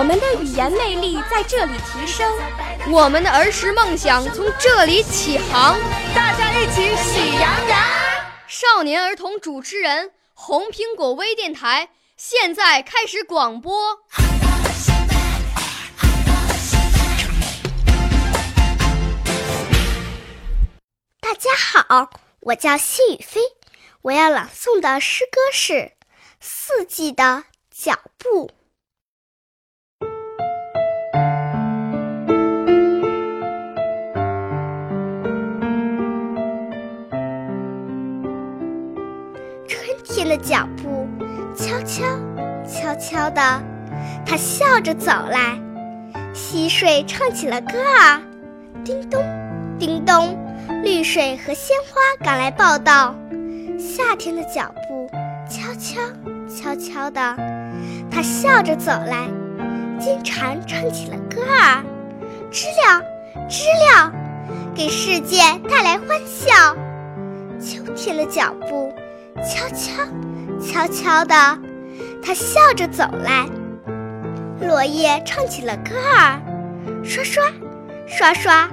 我们的语言魅力在这里提升，我们的儿时梦想从这里起航。大家一起喜羊羊。少年儿童主持人，红苹果微电台现在开始广播。大家好，我叫谢雨飞，我要朗诵的诗歌是《四季的脚步》。的脚步，悄悄悄悄的，他笑着走来。溪水唱起了歌儿，叮咚，叮咚。绿水和鲜花赶来报道，夏天的脚步悄悄悄悄的，他笑着走来。金蝉唱起了歌儿，知了知了，给世界带来欢笑。秋天的脚步悄悄悄悄的，它笑着走来。落叶唱起了歌儿，刷刷刷刷。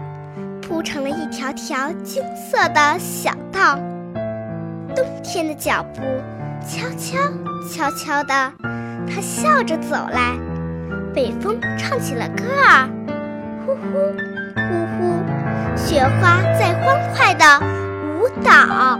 铺成了一条条金色的小道。冬天的脚步悄悄悄悄的，它笑着走来。北风唱起了歌儿，呼呼呼呼，雪花在欢快的舞蹈。